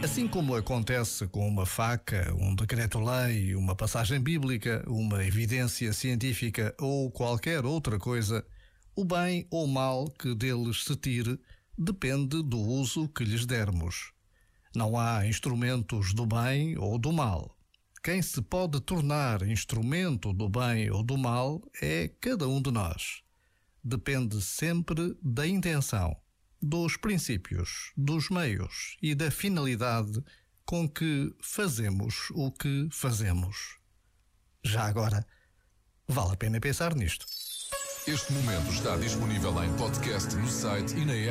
Assim como acontece com uma faca, um decreto-lei, uma passagem bíblica, uma evidência científica ou qualquer outra coisa, o bem ou mal que deles se tire depende do uso que lhes dermos. Não há instrumentos do bem ou do mal. Quem se pode tornar instrumento do bem ou do mal é cada um de nós. Depende sempre da intenção dos princípios, dos meios e da finalidade com que fazemos o que fazemos. Já agora, vale a pena pensar nisto. Este momento está disponível em podcast no site e na app.